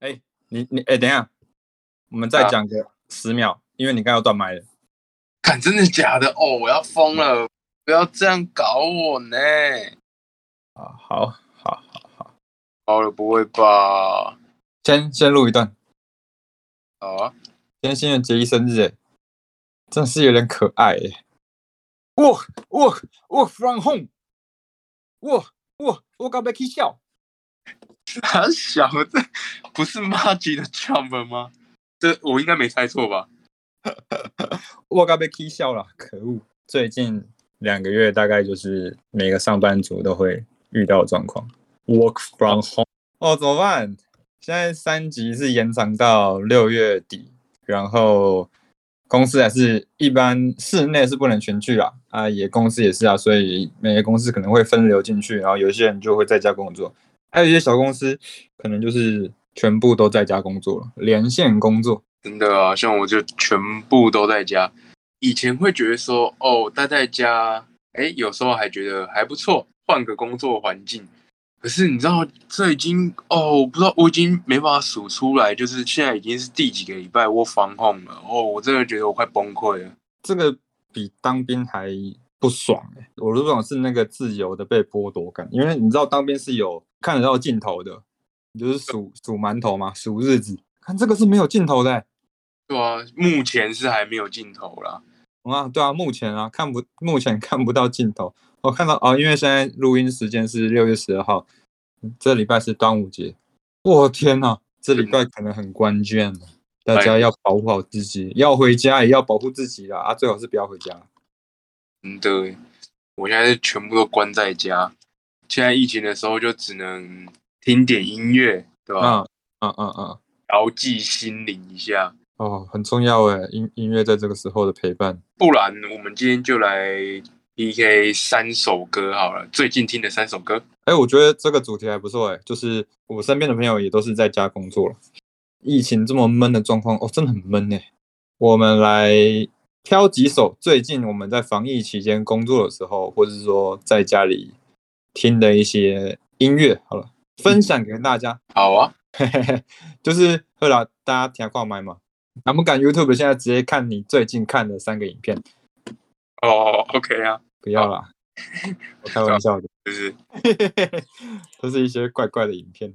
哎，你你哎，等一下，我们再啊讲个十秒，因为你刚刚要断麦了。看，真的假的？哦，我要疯了！不要这样搞我呢！啊，好，好，好，好，好了，不会吧？先先录一段。好啊，今天新人杰一生日，哎，真是有点可爱，哎。Work work work from home。我我我刚被气笑。他小这不是 Maggie 的 jump 吗？这我应该没猜错吧？我刚被气笑了，可恶！最近两个月大概就是每个上班族都会遇到状况，work from home。哦，怎么办？现在三级是延长到六月底，然后公司还是一般室内是不能全聚啦，啊，也公司也是啊，所以每个公司可能会分流进去，然后有一些人就会在家工作，还有一些小公司可能就是全部都在家工作了，连线工作。真的啊，像我就全部都在家。以前会觉得说，哦，待在家，哎，有时候还觉得还不错，换个工作环境。可是你知道，这已经哦，我不知道，我已经没办法数出来，就是现在已经是第几个礼拜我防控了。哦，我真的觉得我快崩溃了。这个比当兵还不爽哎、我不爽是那个自由的被剥夺感，因为你知道当兵是有看得到尽头的，你就是数数馒头嘛，数日子，看这个是没有尽头的、欸。对啊，目前是还没有尽头啦。啊，对啊，目前啊看不目前看不到尽头。我看到哦，因为现在录音时间是六月十二号，这礼拜是端午节。我天呐，这礼拜可能很关键了，大家要保护好自己，要回家也要保护自己啦啊，最好是不要回家。真的，我现在是全部都关在家。现在疫情的时候就只能听点音乐，对吧？嗯嗯嗯嗯，调剂心灵一下。哦，很重要哎，音音乐在这个时候的陪伴。不然我们今天就来 PK 三首歌好了，最近听的三首歌。哎，我觉得这个主题还不错哎，就是我身边的朋友也都是在家工作了，疫情这么闷的状况，哦，真的很闷哎。我们来挑几首最近我们在防疫期间工作的时候，或者是说在家里听的一些音乐，好了，分享给大家。好啊，就是后来大家听挂麦嘛，敢不敢 YouTube 现在直接看你最近看的三个影片？哦，OK 啊，不要啦，我开玩笑的，就 是都是一些怪怪的影片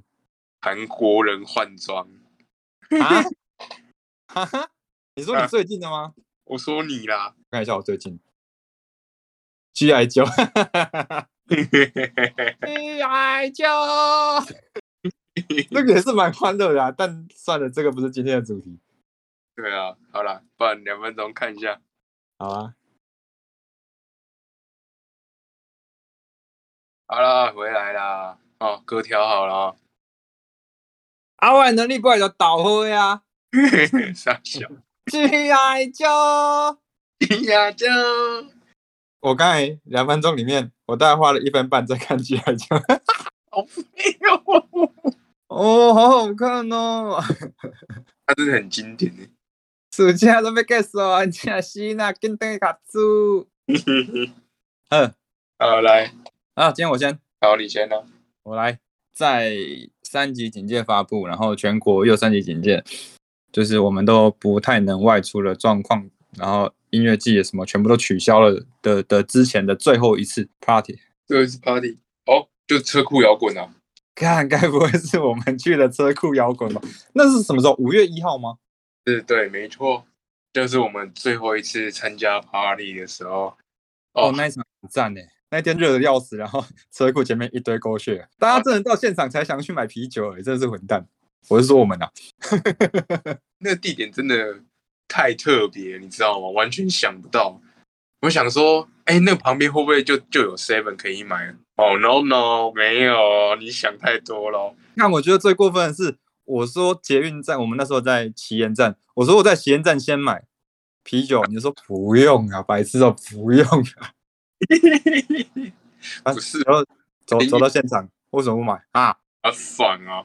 韩国人换装。啊。哈哈，你说你最近的吗？我说你啦，看一下我最近 G.I. 九，G.I. 九，那个也是蛮欢乐的啊。但算了，这个不是今天的主题。对啊，好了，不然两分钟看一下。好啊，好啦，回来啦。哦，歌调好了哦。阿外能力怪就倒灰啊 傻笑。，G.I. 九。呀就我刚才两分钟里面，我大概花了一分半在看 G.I. 九。好废哦，哦，好好看哦！它真的很经典诶。暑假都没结束啊，真是那紧等卡住。嗯，好，来，啊，今天我先，好，你先呢。我来，在三级警戒发布，然后全国又三级警戒，就是我们都不太能外出的状况，然后音乐季什么全部都取消了的的之前的最后一次 party，最后一次 party，哦，就是车库摇滚啊。看该不会是我们去的车库摇滚吧？那是什么时候？五月一号吗？是，对，没错，就是我们最后一次参加 party 的时候。哦，哦，那一场很赞呢，那天热的要死，然后 车库前面一堆狗血，大家真的到现场才想去买啤酒，哎，真的是混蛋。我是说我们啊，那个地点真的太特别，你知道吗？完全想不到。我想说，哎，那旁边会不会就就有 Seven 可以买？哦，no no，没有，你想太多了。那我觉得最过分的是，我说捷运站，我们那时候在旗岩站，我说我在旗岩站先买啤酒，你说不用啊，白痴哦，不用啊，啊不是然后走走到现场，为什么不买啊？啊爽啊！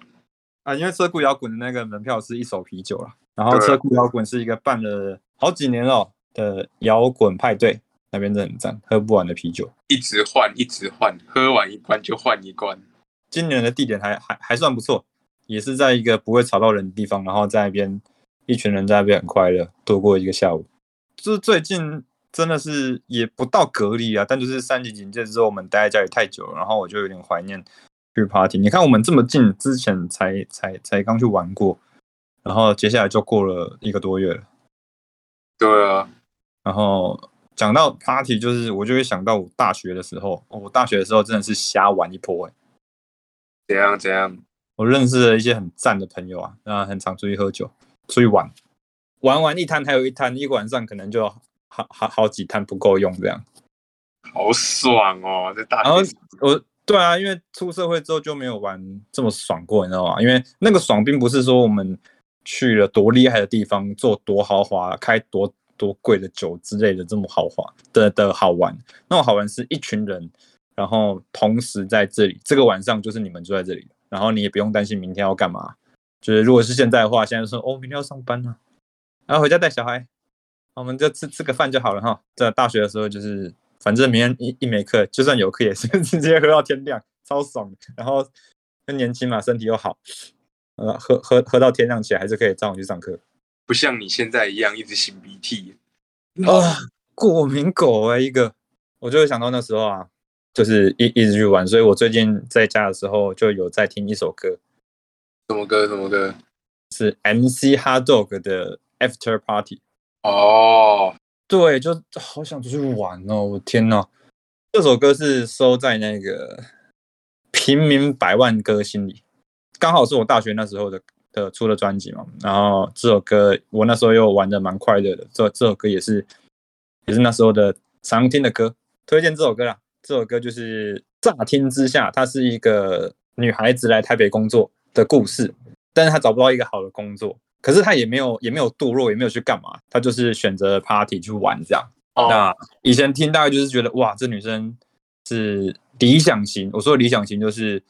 啊，因为车库摇滚的那个门票是一手啤酒了，然后对车库摇滚是一个办了好几年了的摇滚派对，那边真的很赞，喝不完的啤酒。一直换，一直换，喝完一罐就换一罐。今年的地点还还还算不错，也是在一个不会吵到人的地方，然后在那边一群人在那边很快乐度过一个下午。就是最近真的是也不到隔离啊，但就是三级警戒之后，我们待在家里太久了，然后我就有点怀念去 party。你看我们这么近，之前才才才刚去玩过，然后接下来就过了一个多月了。对啊，然后讲到 party，就是我就会想到我大学的时候，哦我大学的时候真的是瞎玩一波、欸，怎样怎样？我认识了一些很赞的朋友啊，那很常出去喝酒，出去玩，玩完一摊还有一摊，一个晚上可能就好好好几摊不够用这样。好爽哦，在大然后学我对啊，因为出社会之后就没有玩这么爽过，你知道吗？因为那个爽并不是说我们去了多厉害的地方，做多豪华，开多多贵的酒之类的这么豪华的的好玩。那种好玩是一群人，然后同时在这里，这个晚上就是你们住在这里，然后你也不用担心明天要干嘛。就是如果是现在的话，现在说哦，明天要上班了、然后回家带小孩，我们就吃吃个饭就好了哈。在大学的时候就是，反正明天一一没课，就算有课也是 直接喝到天亮，超爽的。然后又年轻嘛，身体又好，呃，喝喝喝到天亮起来还是可以照样去上课。不像你现在一样一直擤鼻涕。啊，过敏狗哎、一个，我就会想到那时候啊，就是一一直去玩，所以我最近在家的时候就有在听一首歌，什么歌？什么歌？是 MC Hot Dog 的 After Party。哦，对，就好想出去玩哦！我天呐，这首歌是收在那个平民百万歌星里，刚好是我大学那时候的的出的专辑嘛。然后这首歌我那时候又玩的蛮快乐的，这这首歌也是也是那时候的常听的歌，推荐这首歌啦。这首歌就是乍听之下，它是一个女孩子来台北工作的故事，但是她找不到一个好的工作，可是她也没有也没有堕落，也没有去干嘛，她就是选择 party 去玩这样。哦，那以前听大概就是觉得哇，这女生是理想型。我说的理想型就是，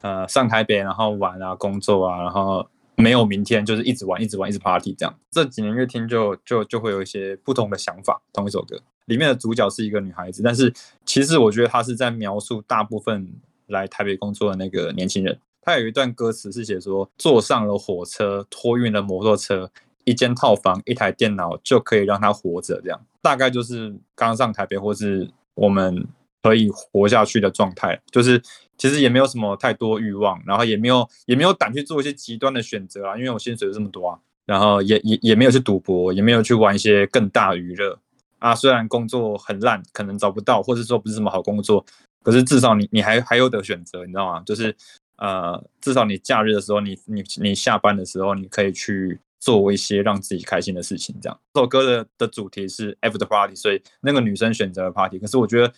呃，上台北然后玩啊，工作啊，然后没有明天，就是一直玩，一直玩，一直 party 这样。这几年越听就就就会有一些不同的想法。同一首歌里面的主角是一个女孩子，但是其实我觉得她是在描述大部分来台北工作的那个年轻人。他有一段歌词是写说，坐上了火车，托运了摩托车，一间套房，一台电脑就可以让他活着，这样大概就是刚上台北或是我们可以活下去的状态。就是其实也没有什么太多欲望，然后也没有也没有胆去做一些极端的选择啊，因为我薪水这么多啊，然后也也也没有去赌博，也没有去玩一些更大的娱乐啊。虽然工作很烂，可能找不到，或者说不是什么好工作，可是至少你你还还有的选择，你知道吗？就是呃，至少你假日的时候，你你你下班的时候，你可以去做一些让自己开心的事情。这样，这首歌的的主题是 after party，所以那个女生选择了 party。可是我觉得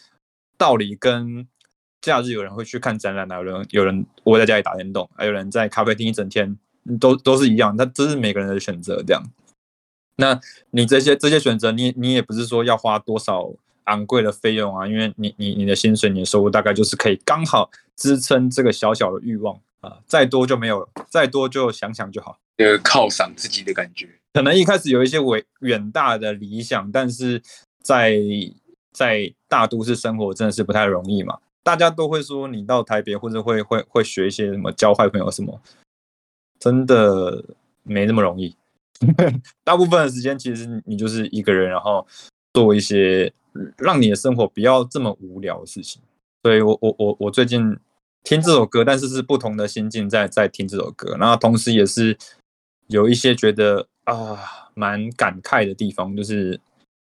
道理跟假日有人会去看展览啊，有人有人窝在家里打电动，还有人在咖啡厅一整天，都都是一样。那这是每个人的选择，这样。那你这些这些选择，你你也不是说要花多少昂贵的费用啊，因为你你你的薪水、你的收入大概就是可以刚好支撑这个小小的欲望啊，再多就没有了，再多就想想就好。那个犒赏自己的感觉。可能一开始有一些伟远大的理想，但是在在大都市生活真的是不太容易嘛。大家都会说你到台北或者会会会学一些什么交坏朋友什么，真的没那么容易。大部分的时间其实你就是一个人，然后做一些让你的生活不要这么无聊的事情。所以我我我我最近听这首歌，但是是不同的心境在在听这首歌，然后同时也是有一些觉得啊蛮感慨的地方，就是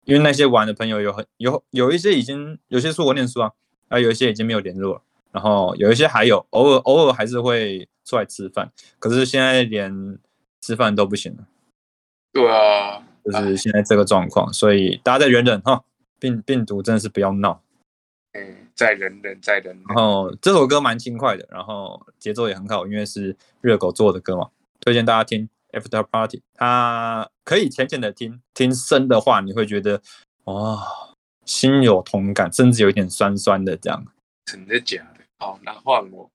因为那些玩的朋友有很有有一些已经有些出国念书啊，啊有一些已经没有联络了，然后有一些还有偶尔偶尔还是会出来吃饭，可是现在连吃饭都不行了。对啊，就是现在这个状况，所以大家再忍忍哈，病病毒真的是不要闹。嗯，再忍忍，再忍忍。然后这首歌蛮轻快的，然后节奏也很好，因为是热狗做的歌嘛，推荐大家听 After Party。它可以浅浅的听，听深的话你会觉得哇、心有同感，甚至有一点酸酸的这样。真的假的？好，那换我。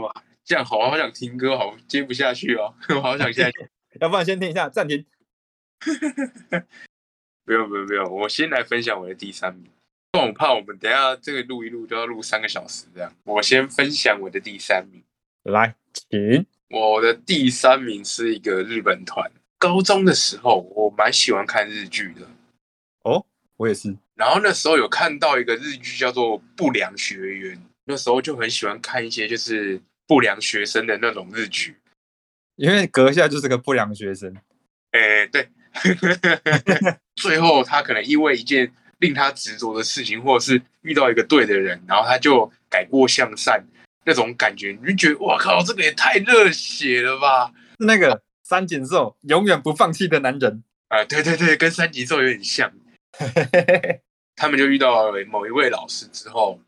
哇，这样好，好想听歌，好接不下去哦，我好想下去。要不然先听一下，暂停。不用不用不用，我先来分享我的第三名。不然我怕我们等下这个录一录都要录三个小时这样。我先分享我的第三名，来，请我的第三名是一个日本团。高中的时候，我蛮喜欢看日剧的。哦，我也是。然后那时候有看到一个日剧叫做《不良学员》，那时候就很喜欢看一些就是不良学生的那种日剧，因为阁下就是个不良学生。哎，对。最后他可能因为一件令他执着的事情，或者是遇到一个对的人，然后他就改过向善，那种感觉你就觉得哇靠，这个也太热血了吧！那个三井寿永远不放弃的男人啊，对对对，跟三井寿有点像。他们就遇到了某一位老师之后，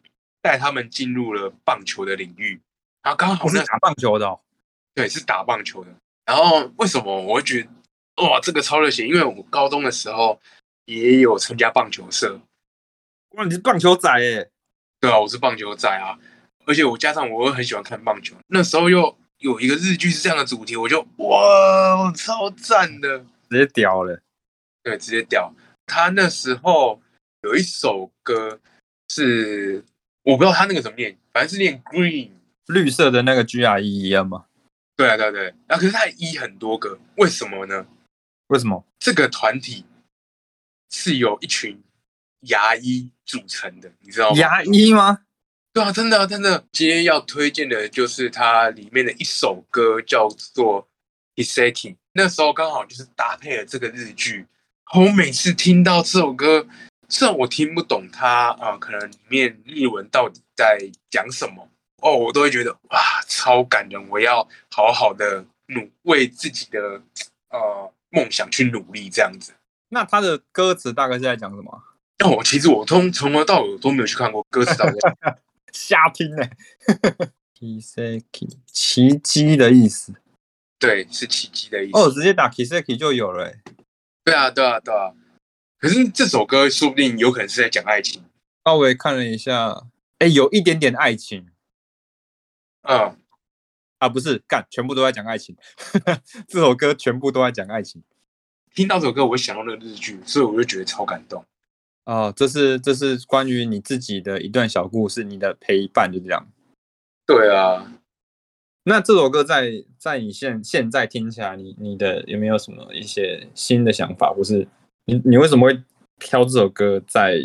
带他们进入了棒球的领域。然后刚好是打棒球的，对，是打棒球的。然后为什么我会觉得？哇，这个超热血！因为我高中的时候也有参加棒球社。哇，你是棒球仔耶？对啊，我是棒球仔啊！而且我加上我又很喜欢看棒球，那时候又有一个日剧是这样的主题，我就哇，超赞的，直接屌了。对，直接屌。他那时候有一首歌是我不知道他那个怎么念，反正是念 green 绿色的那个 G R E 一样吗？对啊，对对。然后可是他一很多个，为什么呢？为什么这个团体是由一群牙医组成的？你知道吗？牙医吗？对啊，真的真的。今天要推荐的就是它里面的一首歌，叫做《Iseki》。那时候刚好就是搭配了这个日剧。我每次听到这首歌，虽然我听不懂它啊，可能里面日文到底在讲什么哦，我都会觉得哇，超感人！我要好好的努为自己的呃。梦想去努力这样子，那他的歌词大概是在讲什么？那我其实我从从头到尾都没有去看过歌词，瞎听呢。Kiseki 奇迹的意思，对，是奇迹的意思。哦，直接打 Kiseki 就有了。对啊，对啊，对啊。可是这首歌说不定有可能是在讲爱情。稍微看了一下，哎，有一点点爱情。嗯。啊，不是干，全部都在讲爱情。这首歌全部都在讲爱情。听到这首歌，我想到那个日剧，所以我就觉得超感动。哦，这是这是关于你自己的一段小故事，你的陪伴就这样。对啊。那这首歌在在你现现在听起来，你你的有没有什么一些新的想法？或是你你为什么会挑这首歌？在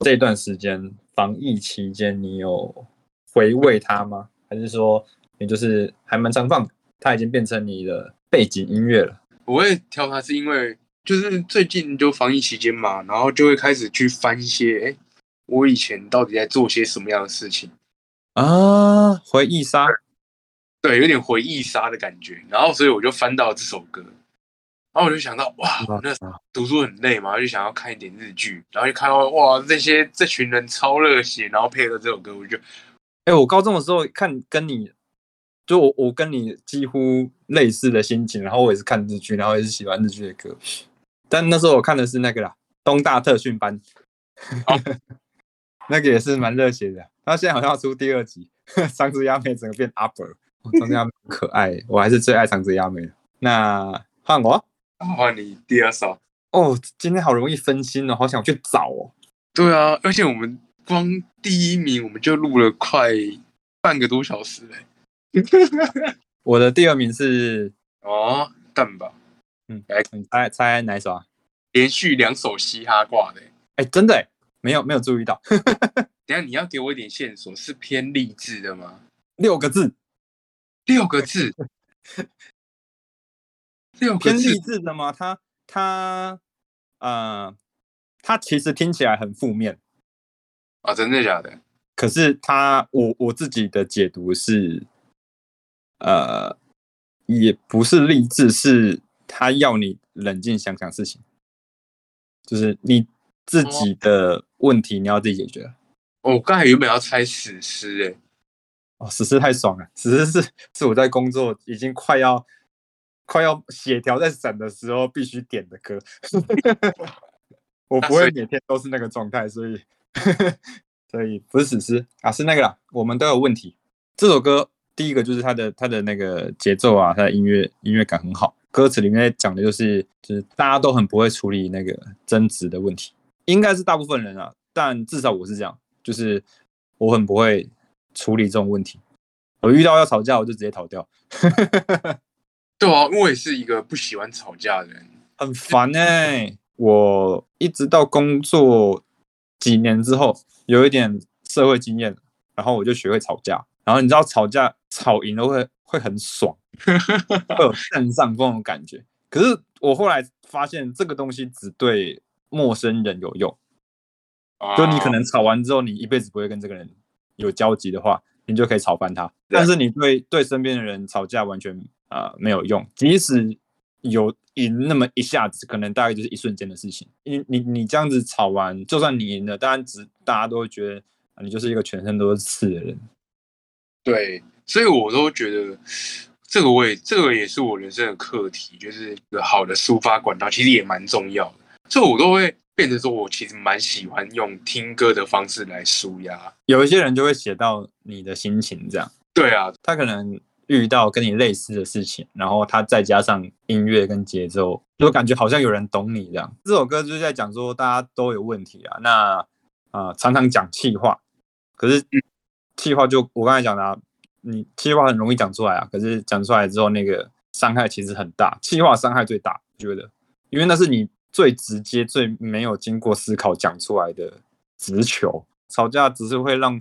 这段时间防疫期间，你有回味它吗？还是说？也就是还蛮常放，它已经变成你的背景音乐了。我会挑它是因为就是最近就防疫期间嘛，然后就会开始去翻一些，哎，我以前到底在做些什么样的事情啊？回忆杀，对，有点回忆杀的感觉。然后所以我就翻到这首歌，然后我就想到，哇，那读书很累嘛，就想要看一点日剧，然后就看到哇，这些这群人超热血，然后配合这首歌，我就，哎，我高中的时候看跟你。就我我跟你几乎类似的心情，然后我也是看日剧，然后也是喜欢日剧的歌，但那时候我看的是那个啦，东大特训班，那个也是蛮热血的。他现在好像要出第二集，长子亚美整个变 upper，长子亚美可爱，我还是最爱长子亚美的。那换我，换你第二首。哦，今天好容易分心哦，好想去找哦。对啊，而且我们光第一名我们就录了快半个多小时嘞。我的第二名是哦，蛋吧，嗯，来猜猜哪首啊？连续两首嘻哈挂的，哎，真的没有没有注意到。等下你要给我一点线索，是偏励志的吗？六个字，六个字，六偏励志的吗？他他呃，他其实听起来很负面啊，真的假的？可是他我我自己的解读是。呃，也不是励志，是他要你冷静想想事情，就是你自己的问题你要自己解决。我刚才原本要猜史诗，哎，哦，史诗太爽了，史诗是是我在工作已经快要快要血条在闪的时候必须点的歌。我不会每天都是那个状态，所以 所以不是史诗啊，是那个啦。我们都有问题，这首歌。第一个就是他的他的那个节奏啊，他的音乐音乐感很好。歌词里面讲的就是就是大家都很不会处理那个争执的问题，应该是大部分人啊，但至少我是这样，就是我很不会处理这种问题。我遇到要吵架，我就直接逃掉，对啊，我也是一个不喜欢吵架的人。很烦哎、我一直到工作几年之后，有一点社会经验，然后我就学会吵架。然后你知道吵架吵赢了会会很爽，会有 占上风的感觉。可是我后来发现这个东西只对陌生人有用，就你可能吵完之后，你一辈子不会跟这个人有交集的话，你就可以吵翻他。但是你对对身边的人吵架完全啊、呃没有用，即使有赢那么一下子，可能大概就是一瞬间的事情。你你你这样子吵完，就算你赢了，当然只大家都会觉得、啊、你就是一个全身都是刺的人。对，所以我都觉得这个我也这个也是我人生的课题，就是一个好的抒发管道，其实也蛮重要的。所以我都会变成说，我其实蛮喜欢用听歌的方式来抒压。有一些人就会写到你的心情这样。对啊，他可能遇到跟你类似的事情，然后他再加上音乐跟节奏，就感觉好像有人懂你这样。这首歌就是在讲说大家都有问题啊，那啊、呃常常讲气话，可是气话就我刚才讲的、啊，你气话很容易讲出来啊，可是讲出来之后那个伤害其实很大，气话伤害最大，我觉得，因为那是你最直接、最没有经过思考讲出来的直球。吵架只是会让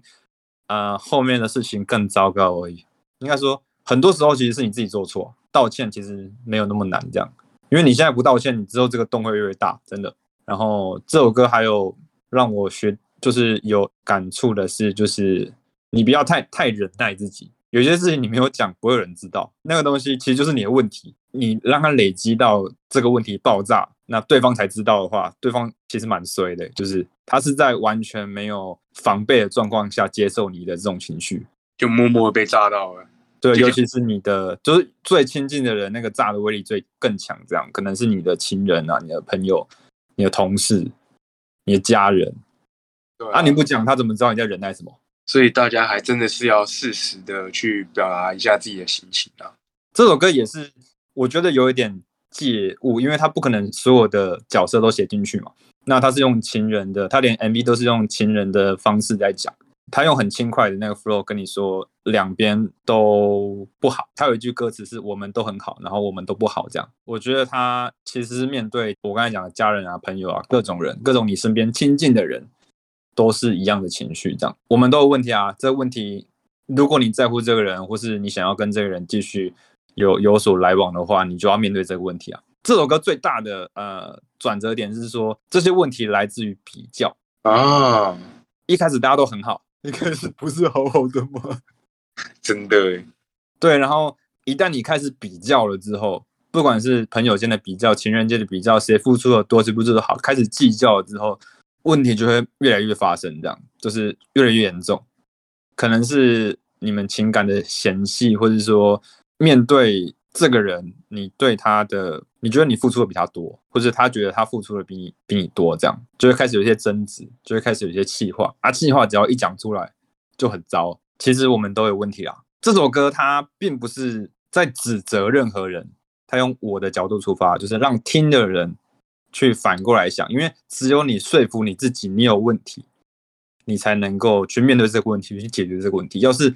呃后面的事情更糟糕而已。应该说，很多时候其实是你自己做错，道歉其实没有那么难，这样，因为你现在不道歉，你之后这个洞会越来越大，真的。然后这首歌还有让我学，就是有感触的是，就是你不要太太忍耐自己，有些事情你没有讲，不会有人知道，那个东西其实就是你的问题，你让它累积到这个问题爆炸，那对方才知道的话，对方其实蛮衰的，就是他是在完全没有防备的状况下接受你的这种情绪。就默默被炸到了。对，尤其是你的，就是最亲近的人，那个炸的威力最更强。这样可能是你的亲人啊，你的朋友、你的同事、你的家人对啊，你不讲，他怎么知道你在忍耐什么？所以大家还真的是要适时的去表达一下自己的心情啊。这首歌也是，我觉得有一点借物，因为他不可能所有的角色都写进去嘛。那他是用情人的，他连 MV 都是用情人的方式在讲。他用很轻快的那个 flow 跟你说两边都不好。他有一句歌词是“我们都很好，然后我们都不好”这样。我觉得他其实是面对我刚才讲的家人啊、朋友啊、各种人、各种你身边亲近的人，都是一样的情绪。这样，我们都有问题啊。这个问题，如果你在乎这个人，或是你想要跟这个人继续有有所来往的话，你就要面对这个问题啊。这首歌最大的呃转折点是说，这些问题来自于比较。啊，一开始大家都很好，一开始不是好好的吗？真的耶，对，然后一旦你开始比较了之后，不管是朋友间的比较、情人间的比较，谁付出的多，谁付出的好，开始计较了之后，问题就会越来越发生，这样就是越来越严重。可能是你们情感的嫌隙，或者说面对这个人，你对他的，你觉得你付出的比他多，或者他觉得他付出的比你比你多，这样就会开始有一些争执，就会开始有一些气话啊，气话只要一讲出来就很糟。其实我们都有问题啊。这首歌它并不是在指责任何人，它用我的角度出发，就是让听的人去反过来想，因为只有你说服你自己你有问题，你才能够去面对这个问题，去解决这个问题。要是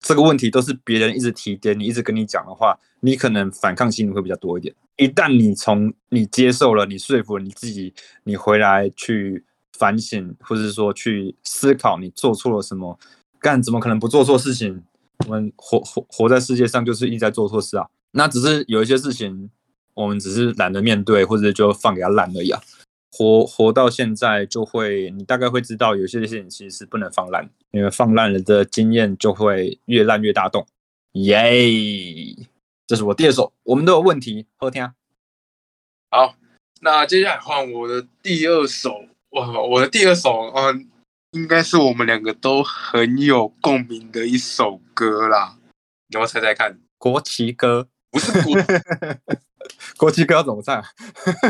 这个问题都是别人一直提点你，一直跟你讲的话，你可能反抗心理会比较多一点。一旦你从你接受了，你说服了你自己，你回来去反省，或者是说去思考你做错了什么，干怎么可能不做错事情？我们活活活在世界上就是一直在做错事啊。那只是有一些事情，我们只是懒得面对，或者就放给他烂而已啊。活活到现在，就会你大概会知道，有些事情其实是不能放烂，因为放烂了的经验就会越烂越大洞。耶！这是我第二首，我们都有问题，好听啊。好，那接下来换我的第二首，哇，我的第二首，嗯、应该是我们两个都很有共鸣的一首歌啦。你要猜猜看？国旗歌，不是国 国旗歌要怎么唱啊？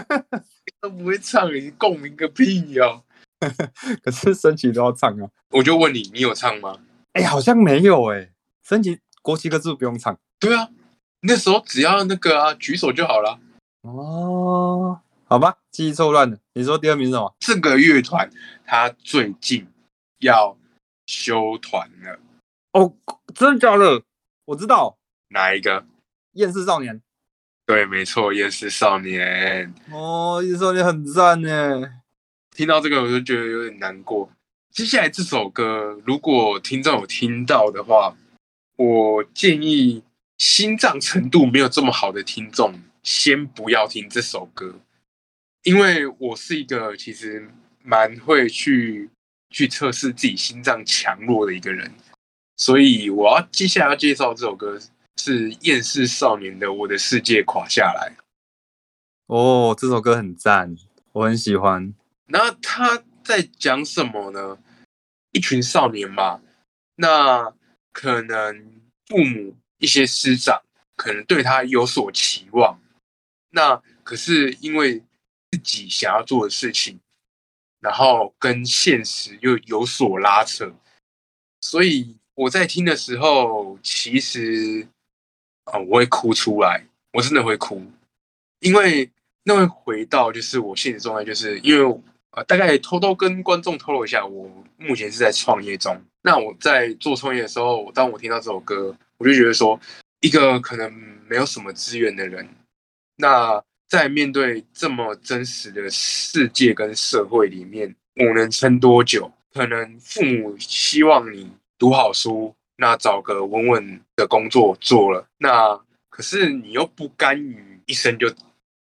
都不会唱，你共鸣个屁哦！可是升旗都要唱啊。我就问你，你有唱吗？哎、好像没有哎、升旗国旗歌是不是不用唱？对啊，那时候只要那个啊举手就好了。哦，好吧，记忆错乱了。你说第二名是什么？这个乐团他最近要休团了，哦，真的假的？我知道，哪一个？厌世少年。对，没错，厌世少年。哦，厌世少年很赞呢。听到这个我就觉得有点难过。接下来这首歌，如果听众有听到的话，我建议心脏程度没有这么好的听众，先不要听这首歌，因为我是一个其实蛮会去去测试自己心脏强弱的一个人，所以我要接下来要介绍这首歌是《厌世少年》的《我的世界垮下来》。哦，这首歌很赞，我很喜欢。那他在讲什么呢？一群少年嘛，那可能父母一些师长可能对他有所期望，那可是因为自己想要做的事情，然后跟现实又有所拉扯，所以我在听的时候，其实啊，我会哭出来，我真的会哭，因为那会回到就是我现实状态，就是因为。呃，大概偷偷跟观众透露一下，我目前是在创业中。那我在做创业的时候，当我听到这首歌，我就觉得说，一个可能没有什么资源的人，那在面对这么真实的世界跟社会里面，我能撑多久？可能父母希望你读好书，那找个稳稳的工作做了，那可是你又不甘于一生就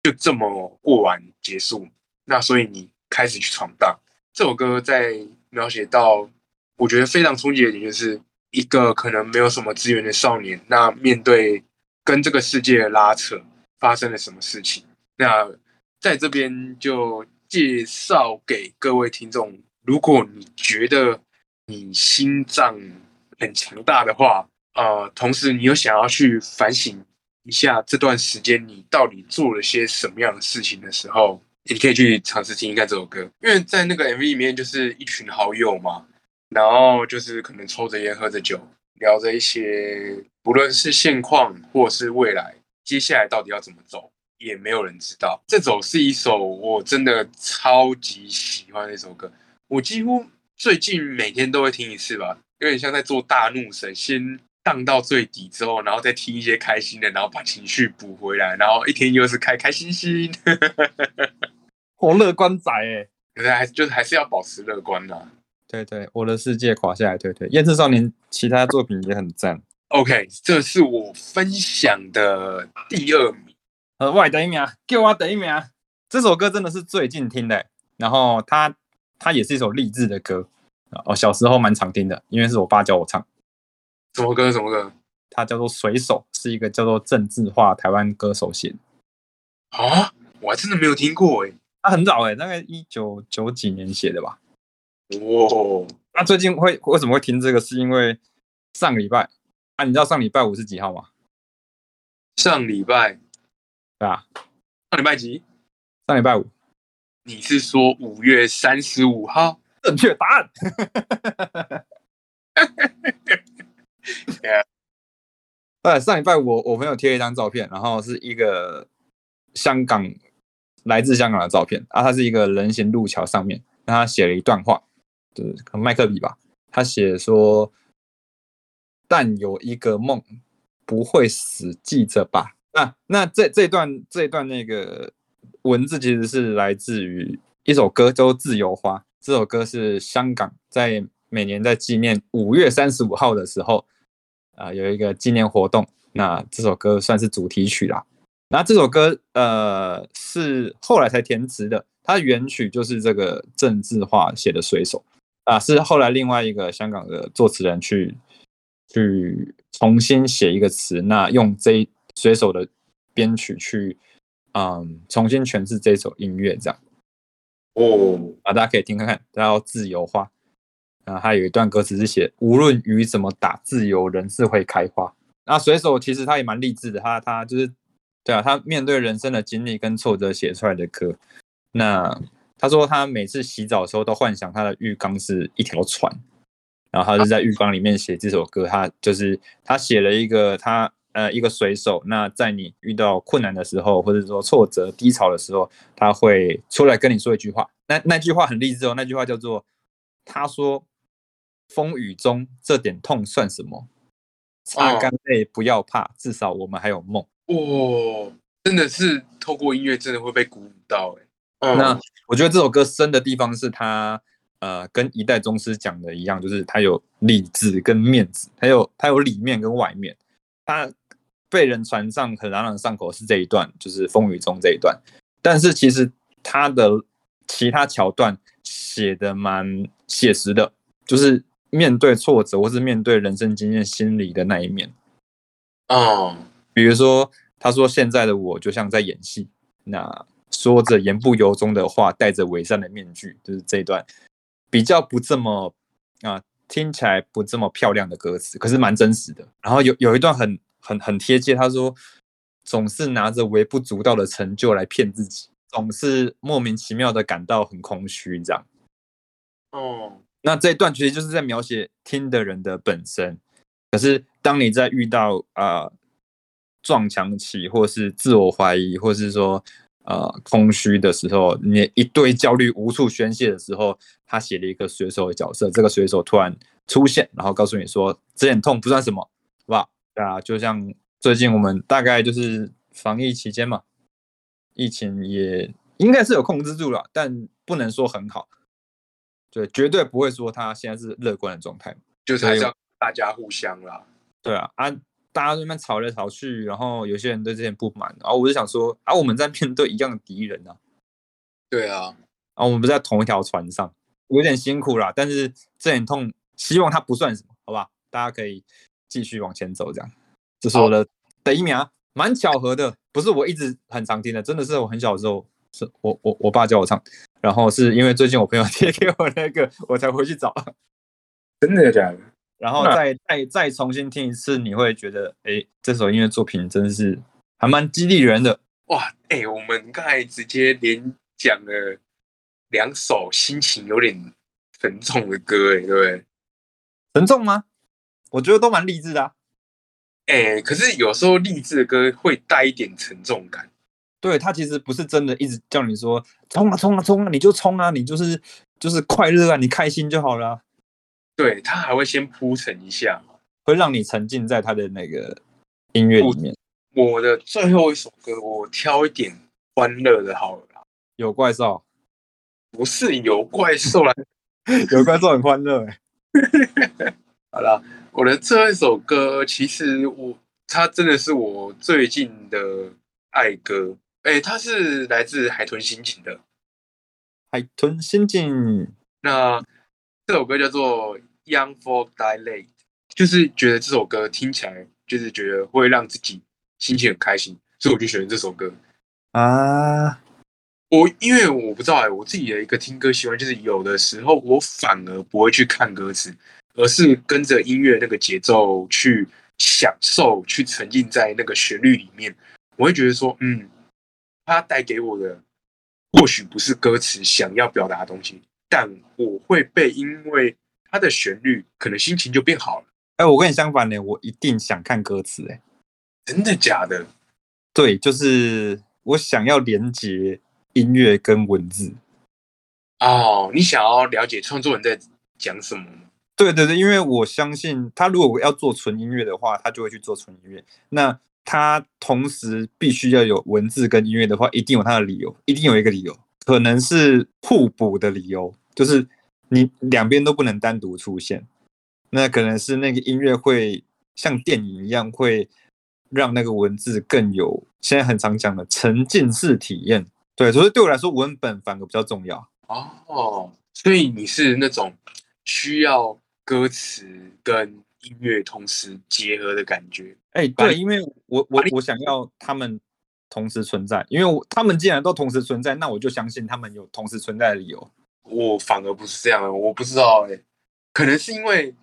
就这么过完结束，那所以你。开始去闯荡。这首歌在描写到，我觉得非常冲击的点，就是一个可能没有什么资源的少年，那面对跟这个世界拉扯，发生了什么事情？那在这边就介绍给各位听众，如果你觉得你心脏很强大的话，呃，同时你又想要去反省一下这段时间你到底做了些什么样的事情的时候。你可以去尝试听一下这首歌，因为在那个 MV 里面就是一群好友嘛，然后就是可能抽着烟喝着酒，聊着一些不论是现况或是未来，接下来到底要怎么走，也没有人知道。这首是一首我真的超级喜欢的一首歌，我几乎最近每天都会听一次吧，有点像在做大怒神，先。荡到最底之后，然后再听一些开心的，然后把情绪补回来，然后一天又是开开心心。我乐观仔哎，可是还就是还是要保持乐观呐。对对，我的世界垮下来，对对，燕赤少年其他作品也很赞。OK，这是我分享的第二名，呃，外等一名，给我等一名。这首歌真的是最近听的，然后它它也是一首励志的歌啊哦，小时候蛮常听的，因为是我爸教我唱。什么歌？什么歌？它叫做《水手》，是一个叫做郑智化台湾歌手写的。啊，我还真的没有听过哎。它很早哎，大概一九九几年写的吧。哇，那最近会为什么会听这个？是因为上个礼拜啊，你知道上礼拜五是几号吗？上礼拜，对啊？上礼拜几？上礼拜五。你是说五月三十五号？正确答案。对，上礼拜我我朋友贴了一张照片，然后是一个香港来自香港的照片啊，他是一个人行路桥上面，那他写了一段话，就是可能麦克笔吧，他写说：“但有一个梦不会死，记着吧。”那那这这段这段那个文字其实是来自于一首歌，叫《自由花》。这首歌是香港在。每年在纪念五月三十五号的时候，啊，有一个纪念活动。那这首歌算是主题曲啦。那这首歌，呃，是后来才填词的。它原曲就是这个郑智化写的《水手》，啊，是后来另外一个香港的作词人去去重新写一个词，那用这《水手》的编曲去，嗯，重新诠释这首音乐，这样。哦，啊，大家可以听看看，叫《自由花》。啊，还有一段歌词是写：无论雨怎么打，自由人是会开花。那水手其实他也蛮励志的，他他就是，对啊，他面对人生的经历跟挫折写出来的歌。那他说他每次洗澡的时候都幻想他的浴缸是一条船，然后他就在浴缸里面写这首歌。他就是他写了一个他呃一个水手，那在你遇到困难的时候，或者说挫折低潮的时候，他会出来跟你说一句话。那那句话很励志哦，那句话叫做他说。风雨中这点痛算什么？擦干泪，不要怕，至少我们还有梦。哦，真的是透过音乐，真的会被鼓舞到哎。那我觉得这首歌深的地方是它，呃，跟一代宗师讲的一样，就是它有理智跟面子，还有它有里面跟外面。它被人传上很朗朗上口是这一段，就是风雨中这一段。但是其实他的其他桥段写的蛮写实的，就是面对挫折或是面对人生经验心理的那一面。哦，比如说他说现在的我就像在演戏，那说着言不由衷的话，戴着伪善的面具，就是这一段比较不这么啊听起来不这么漂亮的歌词，可是蛮真实的。然后有有一段很很很贴切，他说总是拿着微不足道的成就来骗自己。总是莫名其妙的感到很空虚，这样。哦，那这一段其实就是在描写听的人的本身。可是当你在遇到啊撞墙期，或是自我怀疑，或是说呃空虚的时候，你一堆焦虑无处宣泄的时候，他写了一个水手的角色，这个水手突然出现，然后告诉你说，这点痛不算什么，好不好？对啊，就像最近我们大概就是防疫期间嘛。疫情也应该是有控制住了，但不能说很好。对，绝对不会说他现在是乐观的状态，就是还是要大家互相啦。对啊，啊，大家那边吵来吵去，然后有些人对这些不满，然后我就想说，啊，我们在面对一样的敌人呢。对啊，啊我们不在同一条船上，有点辛苦啦，但是这点痛，希望它不算什么，好吧？大家可以继续往前走，这样。这是我的第一名啊。蛮巧合的，不是我一直很常听的，真的是我很小的时候，是我我我爸教我唱，然后是因为最近我朋友 贴给我那个，我才回去找。真的假的？然后再再再重新听一次，你会觉得，哎，这首音乐作品真的是还蛮激励人的。哇，哎，我们刚才直接连讲了两首心情有点沉重的歌，哎，对不对？沉重吗？我觉得都蛮励志的。啊哎，可是有时候励志的歌会带一点沉重感。对他其实不是真的一直叫你说冲啊冲啊冲啊，你就冲啊，你就是就是快乐啊，你开心就好了。对他还会先铺陈一下，会让你沉浸在他的那个音乐里面。我的最后一首歌，我挑一点欢乐的好了。有怪兽？不是有怪兽啦，有怪兽很欢乐哎。好了。我的这一首歌，其实我它真的是我最近的爱歌。哎，它是来自海豚刑警的。海豚刑警，那这首歌叫做《Young for Die Late》，就是觉得这首歌听起来就是觉得会让自己心情很开心，所以我就选这首歌啊。我因为我不知道哎，我自己的一个听歌习惯就是有的时候我反而不会去看歌词。而是跟着音乐那个节奏去享受，去沉浸在那个旋律里面，我会觉得说，嗯，它带给我的或许不是歌词想要表达的东西，但我会被因为它的旋律，可能心情就变好了。哎，我跟你相反呢，我一定想看歌词，哎，真的假的？对，就是我想要连接音乐跟文字。哦，你想要了解创作人在讲什么？对对对，因为我相信他如果要做纯音乐的话，他就会去做纯音乐。那他同时必须要有文字跟音乐的话，一定有他的理由，一定有一个理由，可能是互补的理由，就是你两边都不能单独出现。那可能是那个音乐会像电影一样，会让那个文字更有现在很常讲的沉浸式体验。对，所以对我来说，文本反而比较重要。哦，所以你是那种需要。歌词跟音乐同时结合的感觉，哎，对，因为我我我想要他们同时存在，因为我他们既然都同时存在，那我就相信他们有同时存在的理由。我反而不是这样，我不知道，哎，可能是因为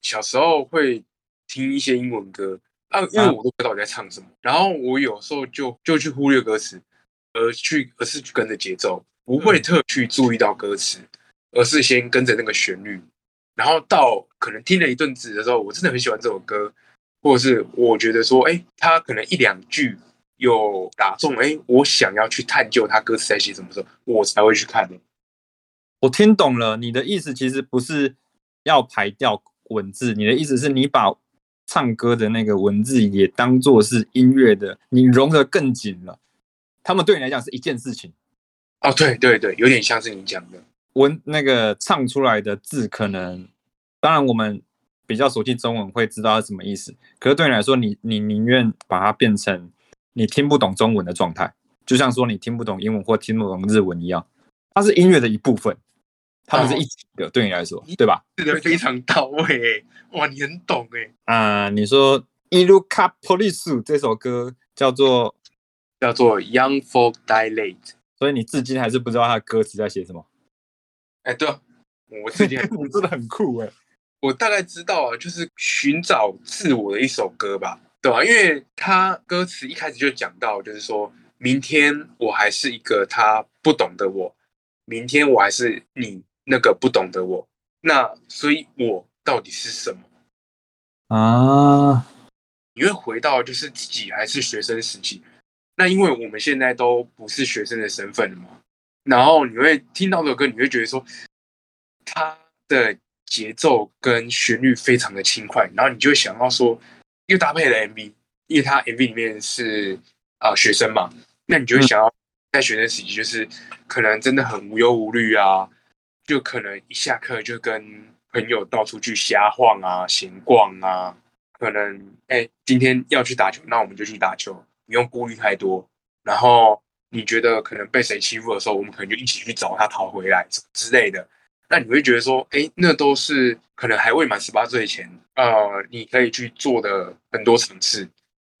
小时候会听一些英文歌啊，因为我都不知道我在唱什么，然后我有时候就就去忽略歌词，而去而是去跟着节奏，不会特去注意到歌词，而是先跟着那个旋律。然后到可能听了一阵子的时候，我真的很喜欢这首歌，或者是我觉得说，哎，他可能一两句有打中，哎，我想要去探究他歌词在写什么时候，我才会去看的。我听懂了你的意思，其实不是要排掉文字，你的意思是你把唱歌的那个文字也当做是音乐的，你融得更紧了。他们对你来讲是一件事情。哦，对对对，有点像是你讲的文那个唱出来的字，可能当然我们比较熟悉中文会知道是什么意思，可是对你来说，你你宁愿把它变成你听不懂中文的状态，就像说你听不懂英文或听不懂日文一样，它是音乐的一部分，它们是一起的，对你来说，对吧？对的，非常到位，哇，你很懂哎。啊，你说《Iluka Police》这首歌叫做叫做《Young Folk Dilate》。所以你至今还是不知道他的歌词在写什么？哎，对，我至今 你真的很酷哎！我大概知道啊，就是寻找自我的一首歌吧，对吧？因为他歌词一开始就讲到，就是说明天我还是一个他不懂的我，明天我还是你那个不懂的我，那所以我到底是什么啊？你会回到就是自己还是学生时期。那因为我们现在都不是学生的身份了嘛，然后你会听到的歌，你会觉得说，它的节奏跟旋律非常的轻快，然后你就会想到说，又搭配了 MV，因为它 MV 里面是啊学生嘛，那你就会想要在学生时期，就是可能真的很无忧无虑啊，就可能一下课就跟朋友到处去瞎晃啊、闲逛啊，可能哎今天要去打球，那我们就去打球。不用顾虑太多，然后你觉得可能被谁欺负的时候，我们可能就一起去找他讨回来之类的。那你会觉得说，哎，那都是可能还未满十八岁前，呃，你可以去做的很多尝试。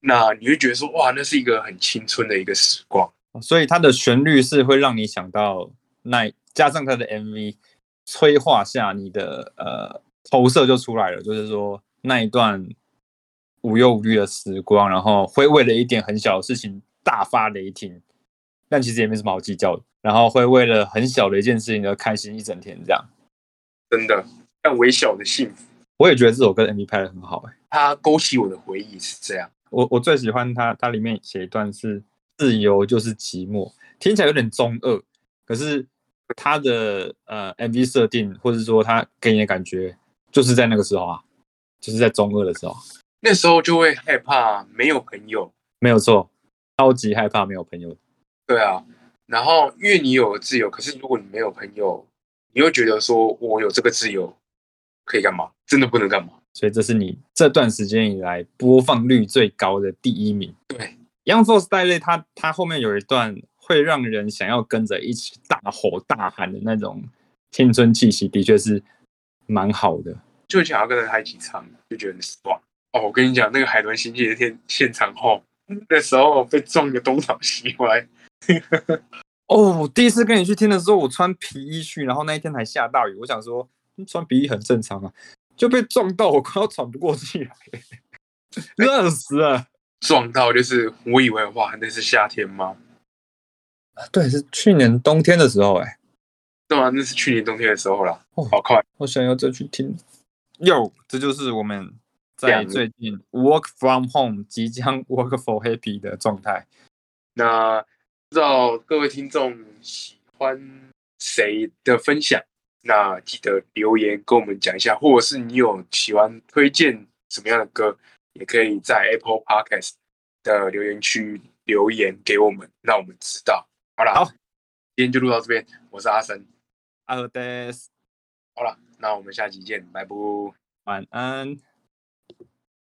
那你会觉得说，哇，那是一个很青春的一个时光。所以它的旋律是会让你想到那，加上它的 MV 催化下，你的呃投射就出来了，就是说那一段。无忧无虑的时光，然后会为了一点很小的事情大发雷霆，但其实也没什么好计较的。然后会为了很小的一件事情而开心一整天，这样真的但微小的幸福。我也觉得这首歌 MV 拍的很好，哎，它勾起我的回忆是这样。我我最喜欢它，它里面写一段是“自由就是寂寞”，听起来有点中二，可是它的呃 MV 设定，或者说它给你的感觉，就是在那个时候啊，就是在中二的时候。那时候就会害怕没有朋友，没有错，超级害怕没有朋友。对啊，然后因为你有自由，可是如果你没有朋友，你又觉得说我有这个自由可以干嘛？真的不能干嘛？所以这是你这段时间以来播放率最高的第一名。对，Young Force 带类，他他后面有一段会让人想要跟着一起大吼大喊的那种青春气息，的确是蛮好的，就想要跟着他一起唱，就觉得很爽。哦，我跟你讲，那个海豚星际的天现场后，那时候被撞个东倒西歪。哦，第一次跟你去听的时候，我穿皮衣去，然后那一天还下大雨，我想说穿皮衣很正常啊，就被撞到，我快要喘不过气来，热死了。撞到就是我以为哇，那是夏天吗？对，是去年冬天的时候，哎，对啊，那是去年冬天的时候了。哦，好快，我想要再去听。哟，这就是我们。在最近 work from home 即将 work for happy 的状态，那不知道各位听众喜欢谁的分享？那记得留言跟我们讲一下，或者是你有喜欢推荐什么样的歌，也可以在 Apple Podcast 的留言区留言给我们，让我们知道。好了，好，今天就录到这边，我是阿森，阿德斯，好了，那我们下期见，拜拜，晚安。